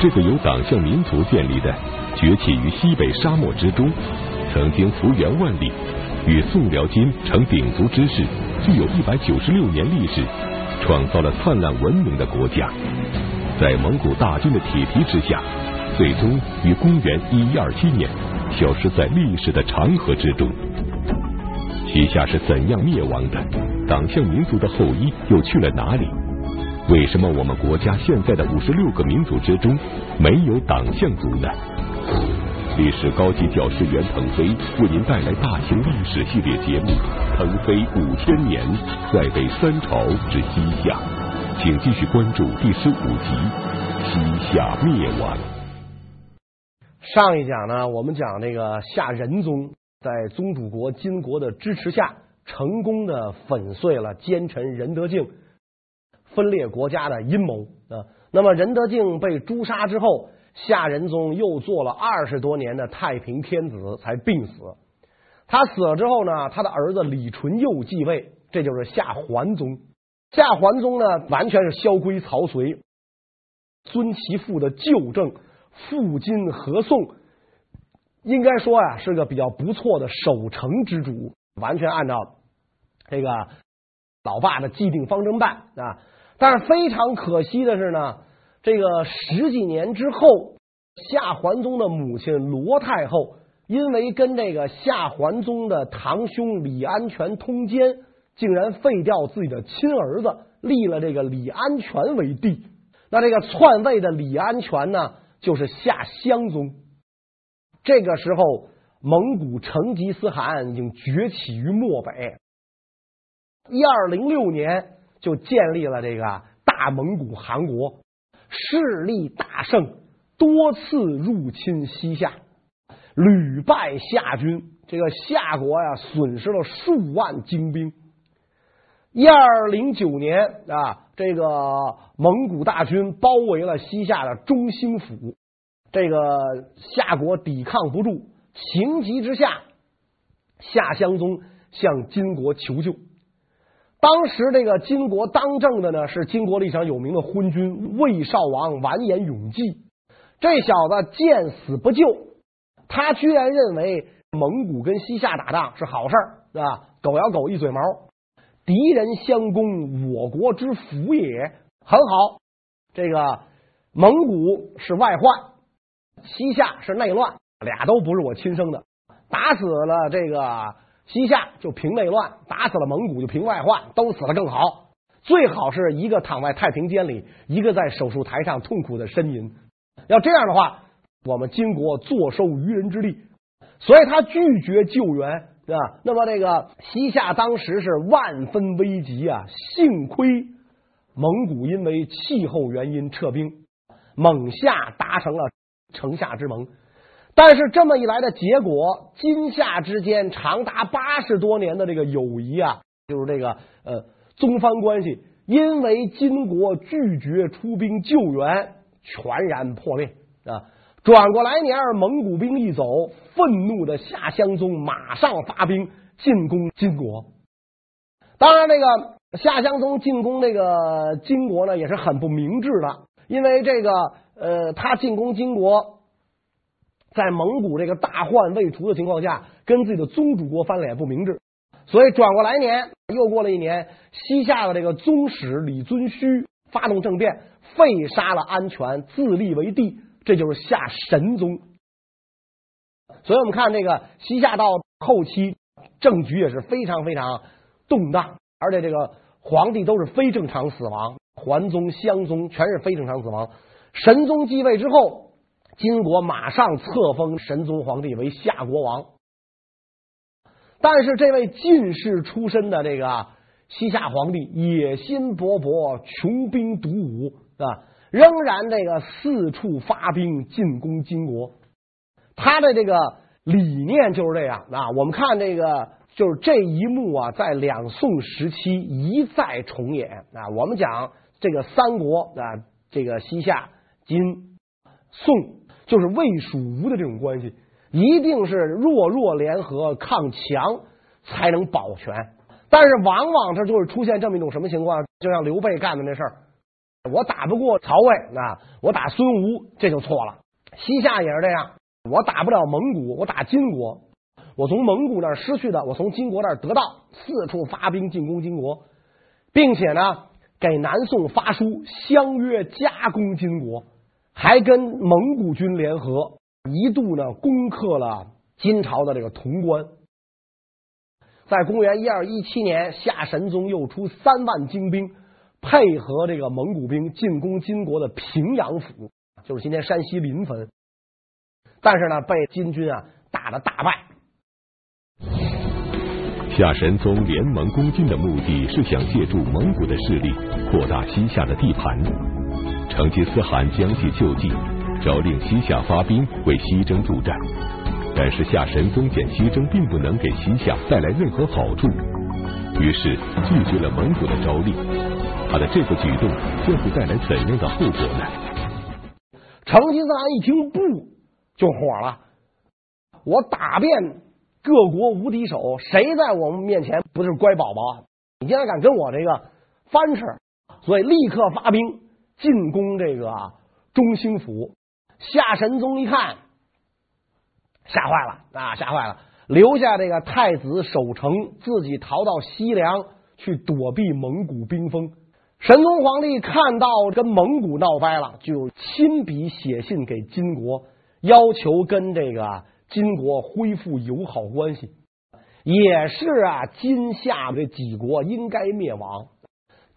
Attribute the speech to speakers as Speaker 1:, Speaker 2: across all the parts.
Speaker 1: 这个由党项民族建立的、崛起于西北沙漠之中，曾经幅员万里，与宋辽金成鼎足之势，具有一百九十六年历史，创造了灿烂文明的国家，在蒙古大军的铁蹄之下，最终于公元一一二七年消失在历史的长河之中。西夏是怎样灭亡的？党项民族的后裔又去了哪里？为什么我们国家现在的五十六个民族之中没有党项族呢？历史高级教师袁腾飞为您带来大型历史系列节目《腾飞五千年在北三朝之西夏》，请继续关注第十五集《西夏灭亡》。
Speaker 2: 上一讲呢，我们讲这个夏仁宗在宗主国金国的支持下，成功的粉碎了奸臣仁德敬分裂国家的阴谋啊。那么仁德敬被诛杀之后。夏仁宗又做了二十多年的太平天子，才病死。他死了之后呢，他的儿子李纯佑继位，这就是夏桓宗。夏桓宗呢，完全是萧规曹随，尊其父的旧政，复金合宋，应该说呀，是个比较不错的守成之主，完全按照这个老爸的既定方针办啊。但是非常可惜的是呢。这个十几年之后，夏桓宗的母亲罗太后因为跟这个夏桓宗的堂兄李安全通奸，竟然废掉自己的亲儿子，立了这个李安全为帝。那这个篡位的李安全呢，就是夏襄宗。这个时候，蒙古成吉思汗已经崛起于漠北，一二零六年就建立了这个大蒙古汗国。势力大盛，多次入侵西夏，屡败夏军。这个夏国呀，损失了数万精兵。一二零九年啊，这个蒙古大军包围了西夏的中兴府，这个夏国抵抗不住，情急之下，夏襄宗向金国求救。当时这个金国当政的呢，是金国历史上有名的昏君魏少王完颜永济。这小子见死不救，他居然认为蒙古跟西夏打仗是好事儿，啊，狗咬狗一嘴毛，敌人相攻，我国之福也，很好。这个蒙古是外患，西夏是内乱，俩都不是我亲生的，打死了这个。西夏就平内乱，打死了蒙古就平外患，都死了更好。最好是一个躺在太平间里，一个在手术台上痛苦的呻吟。要这样的话，我们金国坐收渔人之利。所以他拒绝救援，对吧？那么这个西夏当时是万分危急啊！幸亏蒙古因为气候原因撤兵，蒙夏达成了城下之盟。但是这么一来的结果，金夏之间长达八十多年的这个友谊啊，就是这个呃宗藩关系，因为金国拒绝出兵救援，全然破裂啊。转过来年，蒙古兵一走，愤怒的夏襄宗马上发兵进攻金国。当然，这个夏襄宗进攻这个金国呢，也是很不明智的，因为这个呃，他进攻金国。在蒙古这个大患未除的情况下，跟自己的宗主国翻脸不明智，所以转过来年，又过了一年，西夏的这个宗室李遵顼发动政变，废杀了安全，自立为帝，这就是夏神宗。所以我们看这个西夏到后期政局也是非常非常动荡，而且这个皇帝都是非正常死亡，桓宗、襄宗全是非正常死亡。神宗继位之后。金国马上册封神宗皇帝为夏国王，但是这位进士出身的这个西夏皇帝野心勃勃，穷兵黩武啊，仍然这个四处发兵进攻金国。他的这个理念就是这样啊。我们看这个就是这一幕啊，在两宋时期一再重演啊。我们讲这个三国啊，这个西夏、金、宋。就是魏蜀吴的这种关系，一定是弱弱联合抗强才能保全。但是往往这就是出现这么一种什么情况？就像刘备干的那事儿，我打不过曹魏啊，我打孙吴这就错了。西夏也是这样，我打不了蒙古，我打金国，我从蒙古那儿失去的，我从金国那儿得到，四处发兵进攻金国，并且呢，给南宋发书相约夹攻金国，还跟蒙古军联合，一度呢攻克了金朝的这个潼关。在公元一二一七年，夏神宗又出三万精兵。配合这个蒙古兵进攻金国的平阳府，就是今天山西临汾，但是呢，被金军啊打得大败。
Speaker 1: 夏神宗联盟攻金的目的是想借助蒙古的势力扩大西夏的地盘。成吉思汗将计就计，诏令西夏发兵为西征助战，但是夏神宗见西征并不能给西夏带来任何好处，于是拒绝了蒙古的诏令。他的这个举动将会带来怎样的后果呢？
Speaker 2: 成吉思汗一听不就火了，我打遍各国无敌手，谁在我们面前不是乖宝宝？你竟然敢跟我这个翻吃！所以立刻发兵进攻这个中兴府。夏神宗一看，吓坏了啊，吓坏了，留下这个太子守城，自己逃到西凉去躲避蒙古兵锋。神宗皇帝看到跟蒙古闹掰了，就亲笔写信给金国，要求跟这个金国恢复友好关系。也是啊，金夏这几国应该灭亡。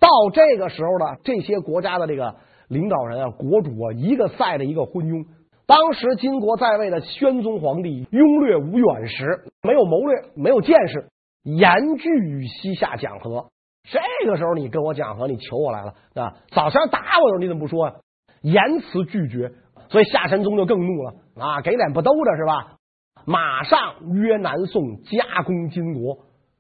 Speaker 2: 到这个时候呢，这些国家的这个领导人啊、国主啊，一个赛的一个昏庸。当时金国在位的宣宗皇帝庸略无远识，没有谋略，没有见识，严拒与西夏讲和。这个时候你跟我讲和，你求我来了啊！早先打我的时候你怎么不说啊？严辞拒绝，所以夏神宗就更怒了啊！给脸不兜着是吧？马上约南宋夹攻金国，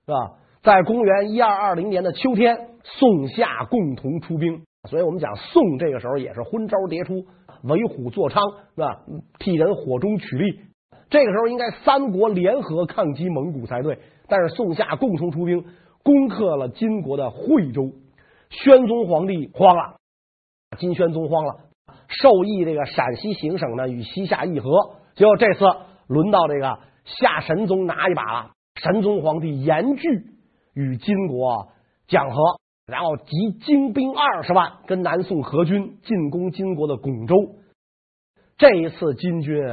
Speaker 2: 是吧？在公元一二二零年的秋天，宋夏共同出兵。所以我们讲宋这个时候也是昏招迭出，为虎作伥，是吧？替人火中取栗。这个时候应该三国联合抗击蒙古才对，但是宋夏共同出兵。攻克了金国的惠州，宣宗皇帝慌了，金宣宗慌了，授意这个陕西行省呢与西夏议和。结果这次轮到这个夏神宗拿一把了，神宗皇帝严拒与金国讲和，然后集精兵二十万跟南宋合军进攻金国的巩州。这一次金军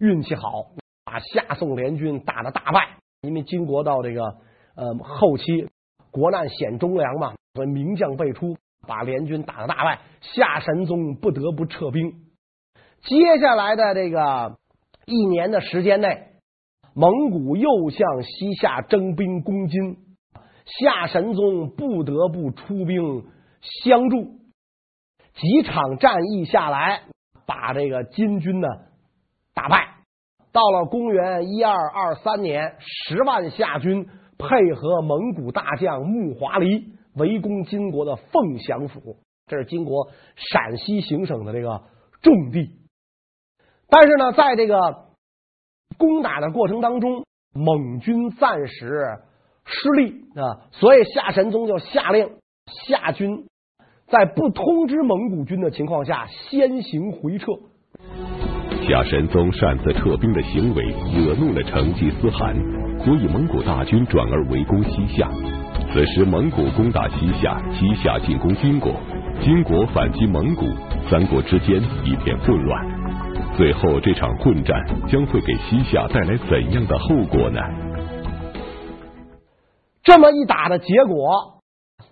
Speaker 2: 运气好，把夏宋联军打得大败，因为金国到这个。呃，后期国难显忠良嘛，所以名将辈出，把联军打得大败，夏神宗不得不撤兵。接下来的这个一年的时间内，蒙古又向西夏征兵攻金，夏神宗不得不出兵相助。几场战役下来，把这个金军呢打败。到了公元一二二三年，十万夏军。配合蒙古大将木华黎围攻金国的凤翔府，这是金国陕西行省的这个重地。但是呢，在这个攻打的过程当中，蒙军暂时失利啊，所以夏神宗就下令夏军在不通知蒙古军的情况下先行回撤。
Speaker 1: 夏神宗擅自撤兵的行为惹怒了成吉思汗。所以蒙古大军转而围攻西夏。此时蒙古攻打西夏，西夏进攻金国，金国反击蒙古，三国之间一片混乱。最后这场混战将会给西夏带来怎样的后果呢？
Speaker 2: 这么一打的结果，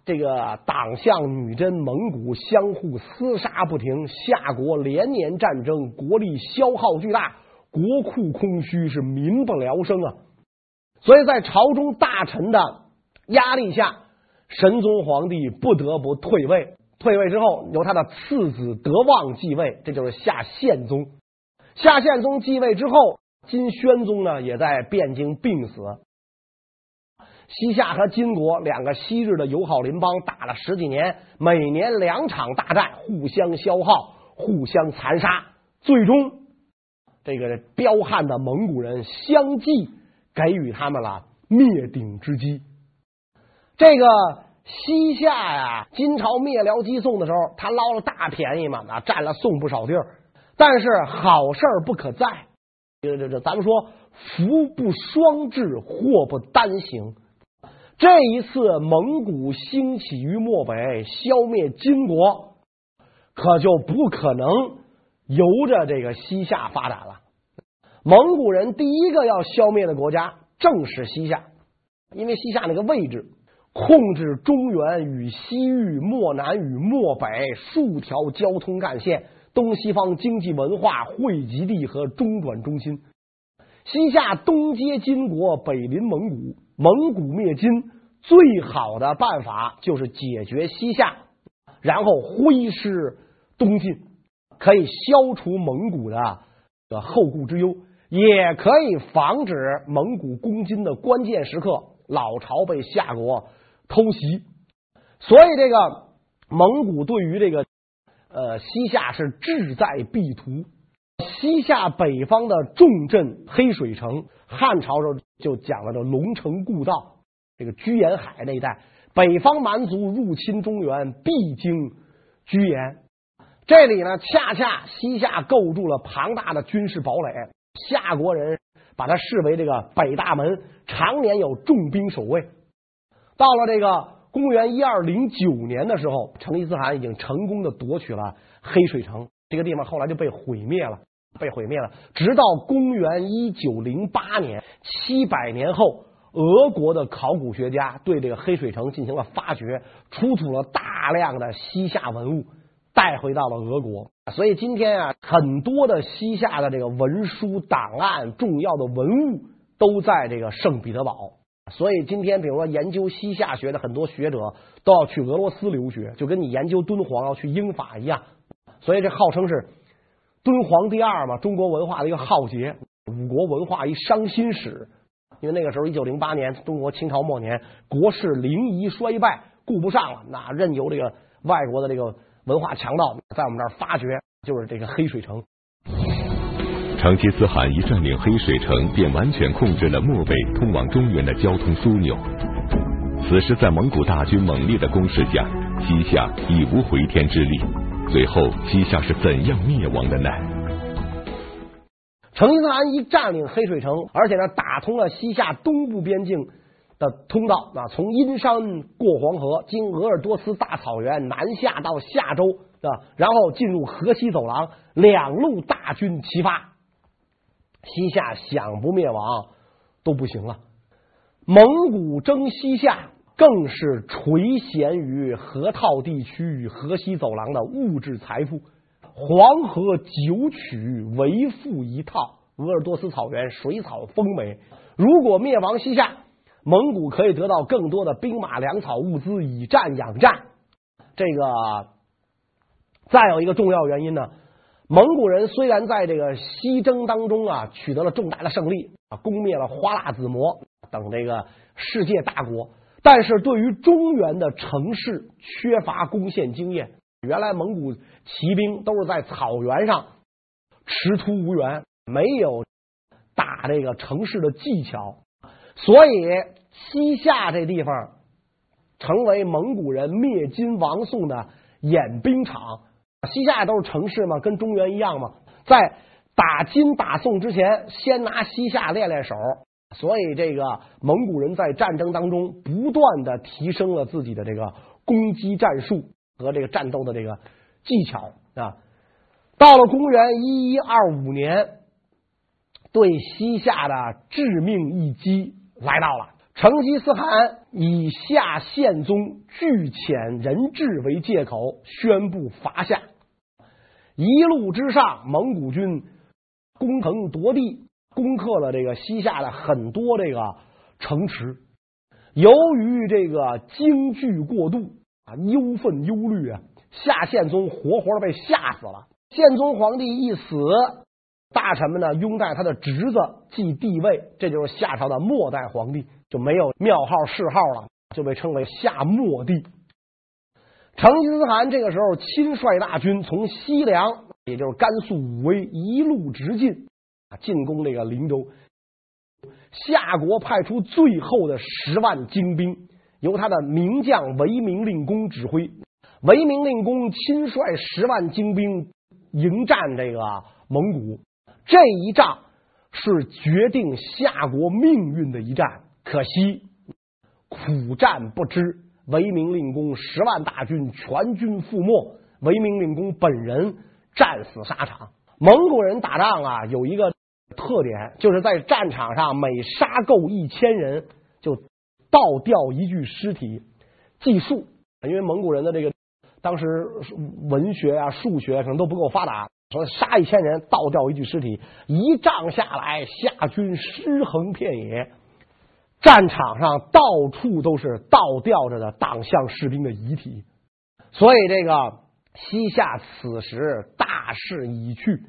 Speaker 2: 这个党项女真蒙古相互厮杀不停，夏国连年战争，国力消耗巨大，国库空虚，是民不聊生啊。所以在朝中大臣的压力下，神宗皇帝不得不退位。退位之后，由他的次子德旺继位，这就是夏宪宗。夏宪宗继位之后，金宣宗呢也在汴京病死。西夏和金国两个昔日的友好邻邦打了十几年，每年两场大战，互相消耗，互相残杀，最终这个彪悍的蒙古人相继。给予他们了灭顶之机。这个西夏呀，金朝灭辽击宋的时候，他捞了大便宜嘛，啊，占了宋不少地儿。但是好事不可再，这这这，咱们说福不双至，祸不单行。这一次蒙古兴起于漠北，消灭金国，可就不可能由着这个西夏发展了。蒙古人第一个要消灭的国家正是西夏，因为西夏那个位置。控制中原与西域、漠南与漠北数条交通干线，东西方经济文化汇集地和中转中心。西夏东接金国，北临蒙古。蒙古灭金最好的办法就是解决西夏，然后挥师东进，可以消除蒙古的的后顾之忧，也可以防止蒙古攻金的关键时刻，老巢被夏国。偷袭，所以这个蒙古对于这个呃西夏是志在必图。西夏北方的重镇黑水城，汉朝时候就讲了这龙城故道，这个居延海那一带，北方蛮族入侵中原必经居延。这里呢，恰恰西夏构筑了庞大的军事堡垒，夏国人把它视为这个北大门，常年有重兵守卫。到了这个公元一二零九年的时候，成吉思汗已经成功的夺取了黑水城，这个地方后来就被毁灭了，被毁灭了。直到公元一九零八年，七百年后，俄国的考古学家对这个黑水城进行了发掘，出土了大量的西夏文物，带回到了俄国。所以今天啊，很多的西夏的这个文书档案、重要的文物都在这个圣彼得堡。所以今天，比如说研究西夏学的很多学者都要去俄罗斯留学，就跟你研究敦煌要去英法一样。所以这号称是敦煌第二嘛，中国文化的一个浩劫，五国文化一伤心史。因为那个时候，一九零八年，中国清朝末年，国势临沂衰败，顾不上了，那任由这个外国的这个文化强盗在我们这儿发掘，就是这个黑水城。
Speaker 1: 成吉思汗一占领黑水城，便完全控制了漠北通往中原的交通枢纽。此时，在蒙古大军猛烈的攻势下，西夏已无回天之力。最后，西夏是怎样灭亡的呢？
Speaker 2: 成吉思汗一占领黑水城，而且呢，打通了西夏东部边境的通道啊，从阴山过黄河，经鄂尔多斯大草原南下到夏州啊，然后进入河西走廊，两路大军齐发。西夏想不灭亡都不行了，蒙古征西夏更是垂涎于河套地区与河西走廊的物质财富，黄河九曲为富一套，鄂尔多斯草原水草丰美。如果灭亡西夏，蒙古可以得到更多的兵马粮草物资以战养战。这个再有一个重要原因呢。蒙古人虽然在这个西征当中啊取得了重大的胜利啊，攻灭了花剌子模等这个世界大国，但是对于中原的城市缺乏攻陷经验。原来蒙古骑兵都是在草原上驰突无援，没有打这个城市的技巧，所以西夏这地方成为蒙古人灭金亡宋的演兵场。西夏都是城市嘛，跟中原一样嘛。在打金打宋之前，先拿西夏练练手，所以这个蒙古人在战争当中不断的提升了自己的这个攻击战术和这个战斗的这个技巧啊。到了公元一一二五年，对西夏的致命一击来到了。成吉思汗以夏宪宗拒遣人质为借口，宣布伐夏。一路之上，蒙古军攻城夺地，攻克了这个西夏的很多这个城池。由于这个惊惧过度啊，忧愤忧虑啊，夏宪宗活活的被吓死了。宪宗皇帝一死，大臣们呢拥戴他的侄子继帝位，这就是夏朝的末代皇帝，就没有庙号谥号了，就被称为夏末帝。成吉思汗这个时候亲率大军从西凉，也就是甘肃武威一路直进，进攻这个灵州。夏国派出最后的十万精兵，由他的名将韦明令公指挥。韦明令公亲率十万精兵迎战这个蒙古，这一仗是决定夏国命运的一战。可惜苦战不支，韦明令公十万大军全军覆没，韦明令公本人战死沙场。蒙古人打仗啊，有一个特点，就是在战场上每杀够一千人，就倒吊一具尸体，计数。因为蒙古人的这个当时文学啊、数学可能都不够发达，所以杀一千人倒吊一具尸体，一仗下来，夏军尸横遍野，战场上到处都是倒吊着的党项士兵的遗体，所以这个西夏此时大势已去。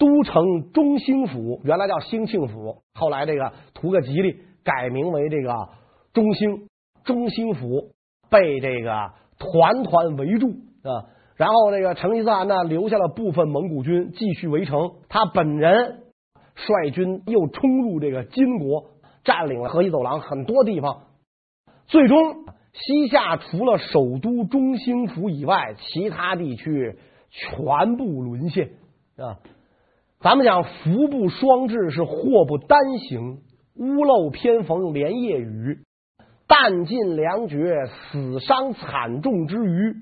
Speaker 2: 都城中兴府原来叫兴庆府，后来这个图个吉利，改名为这个中兴。中兴府被这个团团围住啊，然后这个成吉思汗呢留下了部分蒙古军继续围城，他本人率军又冲入这个金国，占领了河西走廊很多地方，最终西夏除了首都中兴府以外，其他地区全部沦陷啊。咱们讲福不双至是祸不单行，屋漏偏逢连夜雨，弹尽粮绝，死伤惨重之余，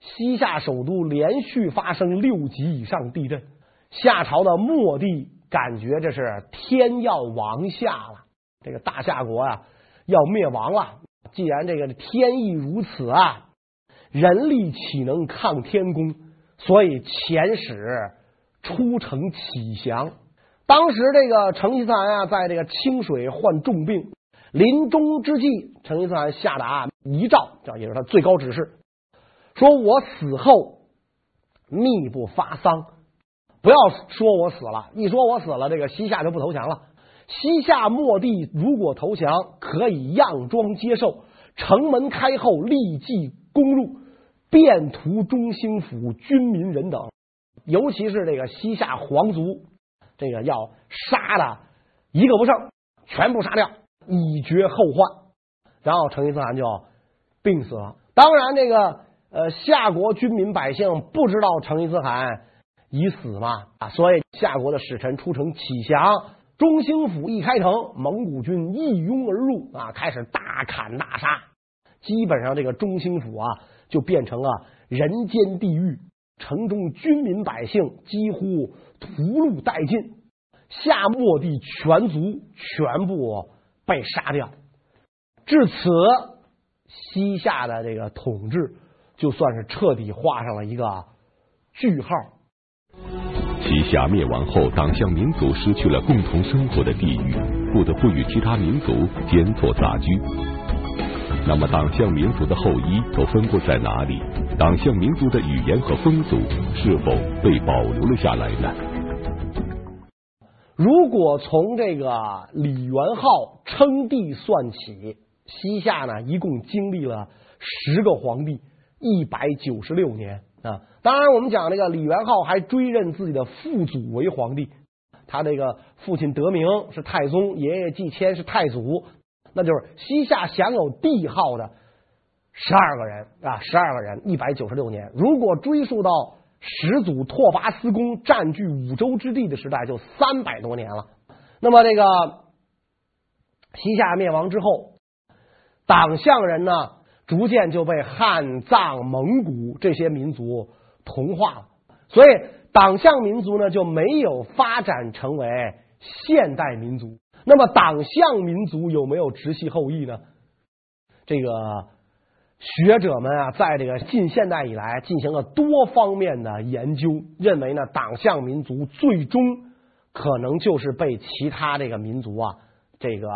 Speaker 2: 西夏首都连续发生六级以上地震，夏朝的末帝感觉这是天要亡夏了，这个大夏国啊要灭亡了。既然这个天意如此啊，人力岂能抗天公？所以遣使。出城乞降。当时这个成吉思汗啊，在这个清水患重病，临终之际，成吉思汗下达遗诏，这也是他最高指示，说我死后密不发丧，不要说我死了，一说我死了，这个西夏就不投降了。西夏末帝如果投降，可以佯装接受，城门开后立即攻入，遍屠中兴府军民人等。尤其是这个西夏皇族，这个要杀的一个不剩，全部杀掉，以绝后患。然后成吉思汗就病死了。当然，这个呃夏国军民百姓不知道成吉思汗已死嘛啊，所以夏国的使臣出城乞降。中兴府一开城，蒙古军一拥而入啊，开始大砍大杀，基本上这个中兴府啊就变成了人间地狱。城中军民百姓几乎屠戮殆尽，夏末帝全族全部被杀掉。至此，西夏的这个统治就算是彻底画上了一个句号。
Speaker 1: 西夏灭亡后，党项民族失去了共同生活的地域，不得不与其他民族兼作杂居。那么，党项民族的后裔都分布在哪里？党项民族的语言和风俗是否被保留了下来呢？
Speaker 2: 如果从这个李元昊称帝算起，西夏呢一共经历了十个皇帝，一百九十六年啊。当然，我们讲这个李元昊还追认自己的父祖为皇帝，他这个父亲德明是太宗，爷爷继迁是太祖。那就是西夏享有帝号的十二个人啊，十二个人，一百九十六年。如果追溯到始祖拓跋思恭占据五州之地的时代，就三百多年了。那么这个西夏灭亡之后，党项人呢，逐渐就被汉藏蒙古这些民族同化了，所以党项民族呢就没有发展成为现代民族。那么党项民族有没有直系后裔呢？这个学者们啊，在这个近现代以来进行了多方面的研究，认为呢，党项民族最终可能就是被其他这个民族啊，这个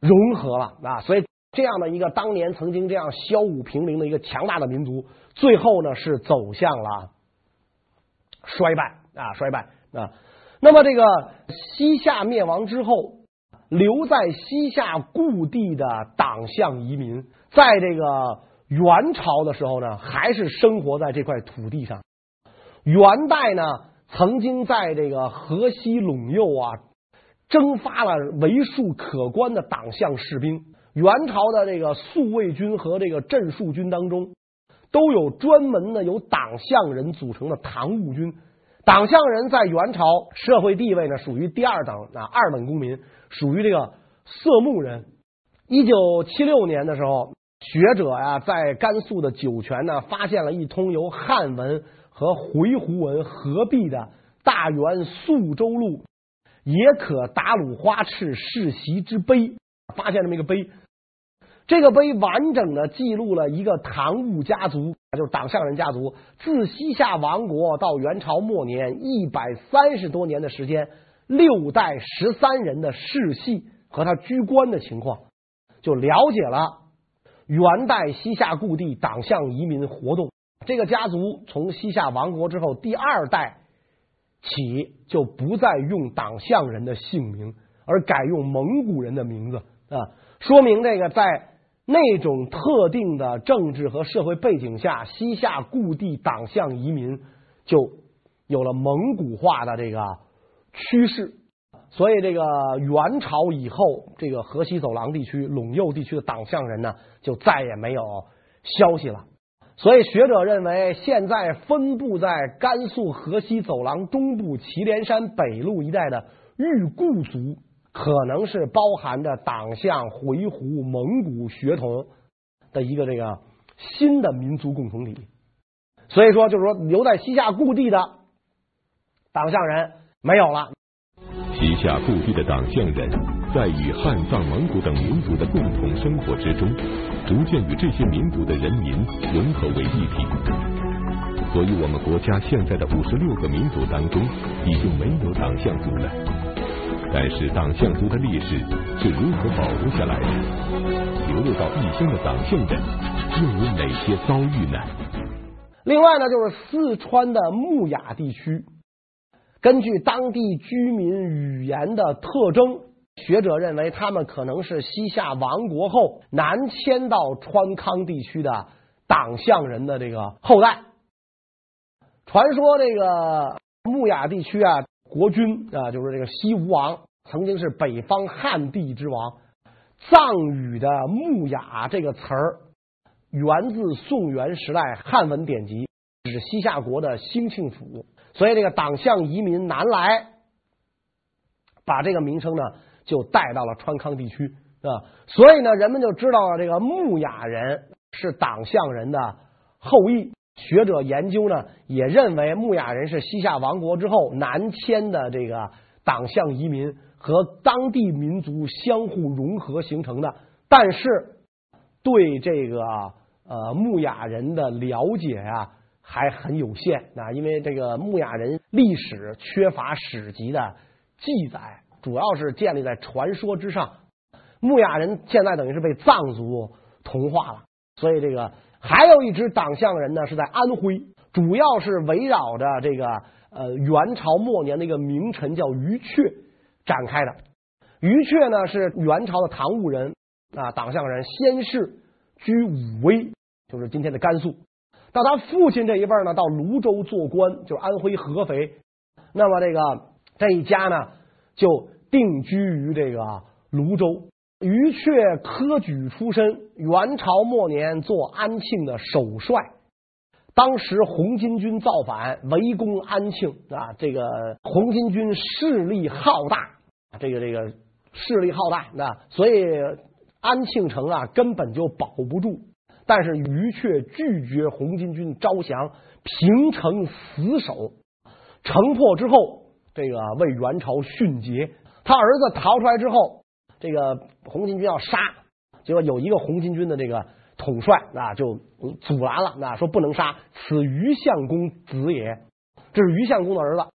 Speaker 2: 融合了啊。所以这样的一个当年曾经这样骁武平陵的一个强大的民族，最后呢是走向了衰败啊，衰败啊。那么，这个西夏灭亡之后，留在西夏故地的党项移民，在这个元朝的时候呢，还是生活在这块土地上。元代呢，曾经在这个河西陇右啊，征发了为数可观的党项士兵。元朝的这个宿卫军和这个镇戍军当中，都有专门的由党项人组成的唐务军。党项人在元朝社会地位呢，属于第二等啊，二等公民，属于这个色目人。一九七六年的时候，学者呀在甘肃的酒泉呢，发现了一通由汉文和回鹘文合璧的《大元宿州录》，也可打鲁花赤世袭之碑，发现这么一个碑。这个碑完整的记录了一个唐务家族，就是党项人家族，自西夏王国到元朝末年一百三十多年的时间，六代十三人的世系和他居官的情况，就了解了元代西夏故地党项移民活动。这个家族从西夏亡国之后第二代起就不再用党项人的姓名，而改用蒙古人的名字啊，说明这个在。那种特定的政治和社会背景下，西夏故地党项移民就有了蒙古化的这个趋势。所以，这个元朝以后，这个河西走廊地区、陇右地区的党项人呢，就再也没有消息了。所以，学者认为，现在分布在甘肃河西走廊东部祁连山北麓一带的裕固族。可能是包含着党项、回鹘、蒙古血统的一个这个新的民族共同体，所以说就是说留在西夏故地的党项人没有了。
Speaker 1: 西夏故地的党项人在与汉、藏、蒙古等民族的共同生活之中，逐渐与这些民族的人民融合为一体。所以，我们国家现在的五十六个民族当中，已经没有党项族了。但是党项族的历史是如何保留下来的？流落到异乡的党项人又有哪些遭遇呢？
Speaker 2: 另外呢，就是四川的木雅地区，根据当地居民语言的特征，学者认为他们可能是西夏亡国后南迁到川康地区的党项人的这个后代。传说这个木雅地区啊。国君啊，就是这个西吴王，曾经是北方汉地之王。藏语的“木雅”这个词儿，源自宋元时代汉文典籍，指西夏国的兴庆府。所以，这个党项移民南来，把这个名称呢就带到了川康地区啊。所以呢，人们就知道了这个木雅人是党项人的后裔。学者研究呢，也认为木雅人是西夏亡国之后南迁的这个党项移民，和当地民族相互融合形成的。但是对这个呃木雅人的了解啊还很有限啊，因为这个木雅人历史缺乏史籍的记载，主要是建立在传说之上。木雅人现在等于是被藏族同化了，所以这个。还有一支党项人呢，是在安徽，主要是围绕着这个呃元朝末年的一个名臣叫于阙展开的。于阙呢是元朝的唐务人啊，党项人，先是居武威，就是今天的甘肃。到他父亲这一辈呢，到泸州做官，就是安徽合肥。那么这个这一家呢，就定居于这个泸州。于阙科举出身，元朝末年做安庆的首帅。当时红巾军造反，围攻安庆啊，这个红巾军势力浩大，这个这个势力浩大，那所以安庆城啊根本就保不住。但是于阙拒绝红巾军招降，平城死守。城破之后，这个为元朝殉节。他儿子逃出来之后。这个红巾军要杀，结果有一个红巾军的这个统帅啊，就阻拦了，那说不能杀，此于相公子也，这是于相公的儿子，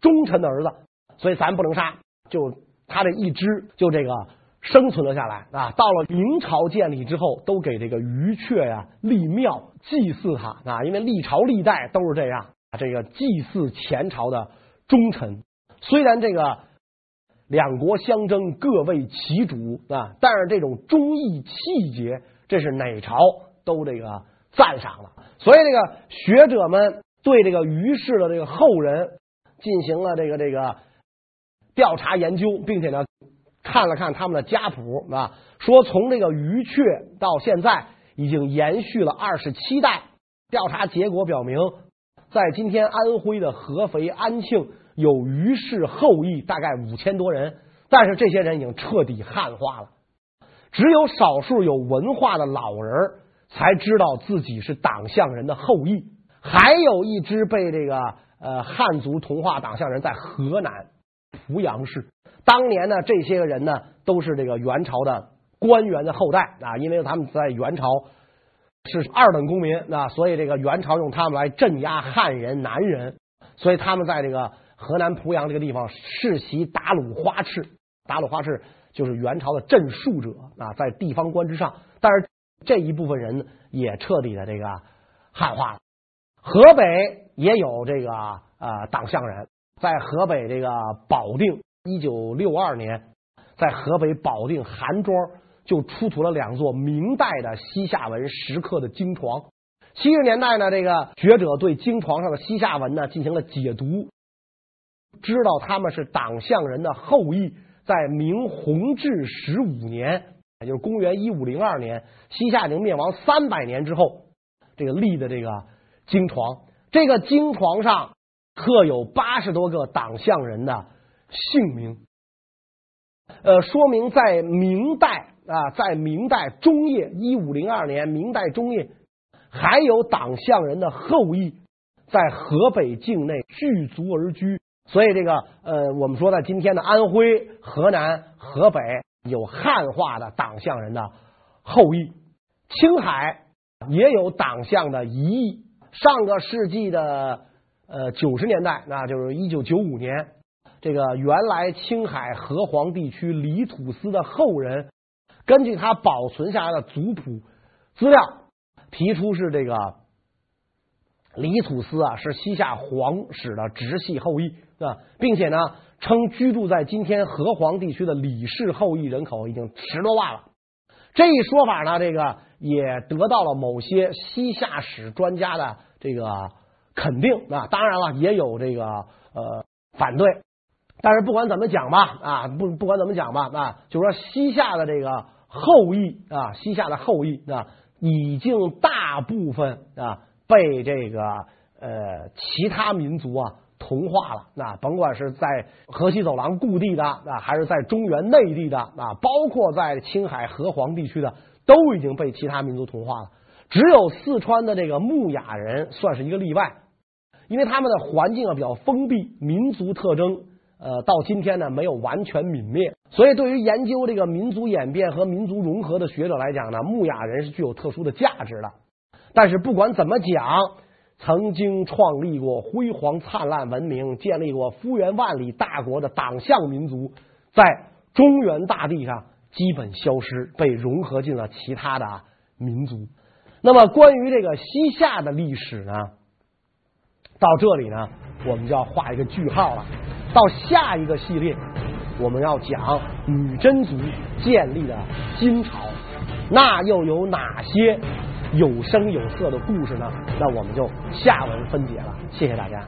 Speaker 2: 忠臣的儿子，所以咱不能杀。就他这一支，就这个生存了下来啊。到了明朝建立之后，都给这个于阙呀立庙祭祀他啊，因为历朝历代都是这样，这个祭祀前朝的忠臣，虽然这个。两国相争，各为其主啊！但是这种忠义气节，这是哪朝都这个赞赏了。所以这个学者们对这个于氏的这个后人进行了这个这个调查研究，并且呢看了看他们的家谱啊，说从这个于阙到现在已经延续了二十七代。调查结果表明，在今天安徽的合肥安庆有于氏后裔大概五千多人，但是这些人已经彻底汉化了。只有少数有文化的老人才知道自己是党项人的后裔。还有一支被这个呃汉族同化党项人在河南濮阳市。当年呢，这些个人呢都是这个元朝的官员的后代啊，因为他们在元朝是二等公民啊，所以这个元朝用他们来镇压汉人、南人，所以他们在这个河南濮阳这个地方世袭达鲁花赤，达鲁花赤就是元朝的镇戍者啊，在地方官之上，但是这一部分人也彻底的这个汉化了。河北也有这个呃党项人，在河北这个保定。一九六二年，在河北保定韩庄就出土了两座明代的西夏文石刻的经床。七十年代呢，这个学者对经床上的西夏文呢进行了解读，知道他们是党项人的后裔。在明弘治十五年，也就是公元一五零二年，西夏已经灭亡三百年之后，这个立的这个经床，这个经床上刻有八十多个党项人的。姓名，呃，说明在明代啊，在明代中叶一五零二年，明代中叶还有党项人的后裔在河北境内聚族而居，所以这个呃，我们说呢今天的安徽、河南、河北有汉化的党项人的后裔，青海也有党项的遗裔。上个世纪的呃九十年代，那就是一九九五年。这个原来青海河湟地区李土司的后人，根据他保存下来的族谱资料，提出是这个李土司啊是西夏皇室的直系后裔啊，并且呢称居住在今天河湟地区的李氏后裔人口已经十多万了。这一说法呢，这个也得到了某些西夏史专家的这个肯定啊。当然了，也有这个呃反对。但是不管怎么讲吧，啊，不不管怎么讲吧，啊，就说西夏的这个后裔啊，西夏的后裔啊，已经大部分啊被这个呃其他民族啊同化了。那甭管是在河西走廊故地的啊，还是在中原内地的啊，包括在青海河湟地区的，都已经被其他民族同化了。只有四川的这个木雅人算是一个例外，因为他们的环境啊比较封闭，民族特征。呃，到今天呢，没有完全泯灭，所以对于研究这个民族演变和民族融合的学者来讲呢，木雅人是具有特殊的价值的。但是不管怎么讲，曾经创立过辉煌灿烂文明、建立过幅员万里大国的党项民族，在中原大地上基本消失，被融合进了其他的民族。那么，关于这个西夏的历史呢，到这里呢，我们就要画一个句号了。到下一个系列，我们要讲女真族建立的金朝，那又有哪些有声有色的故事呢？那我们就下文分解了。谢谢大家。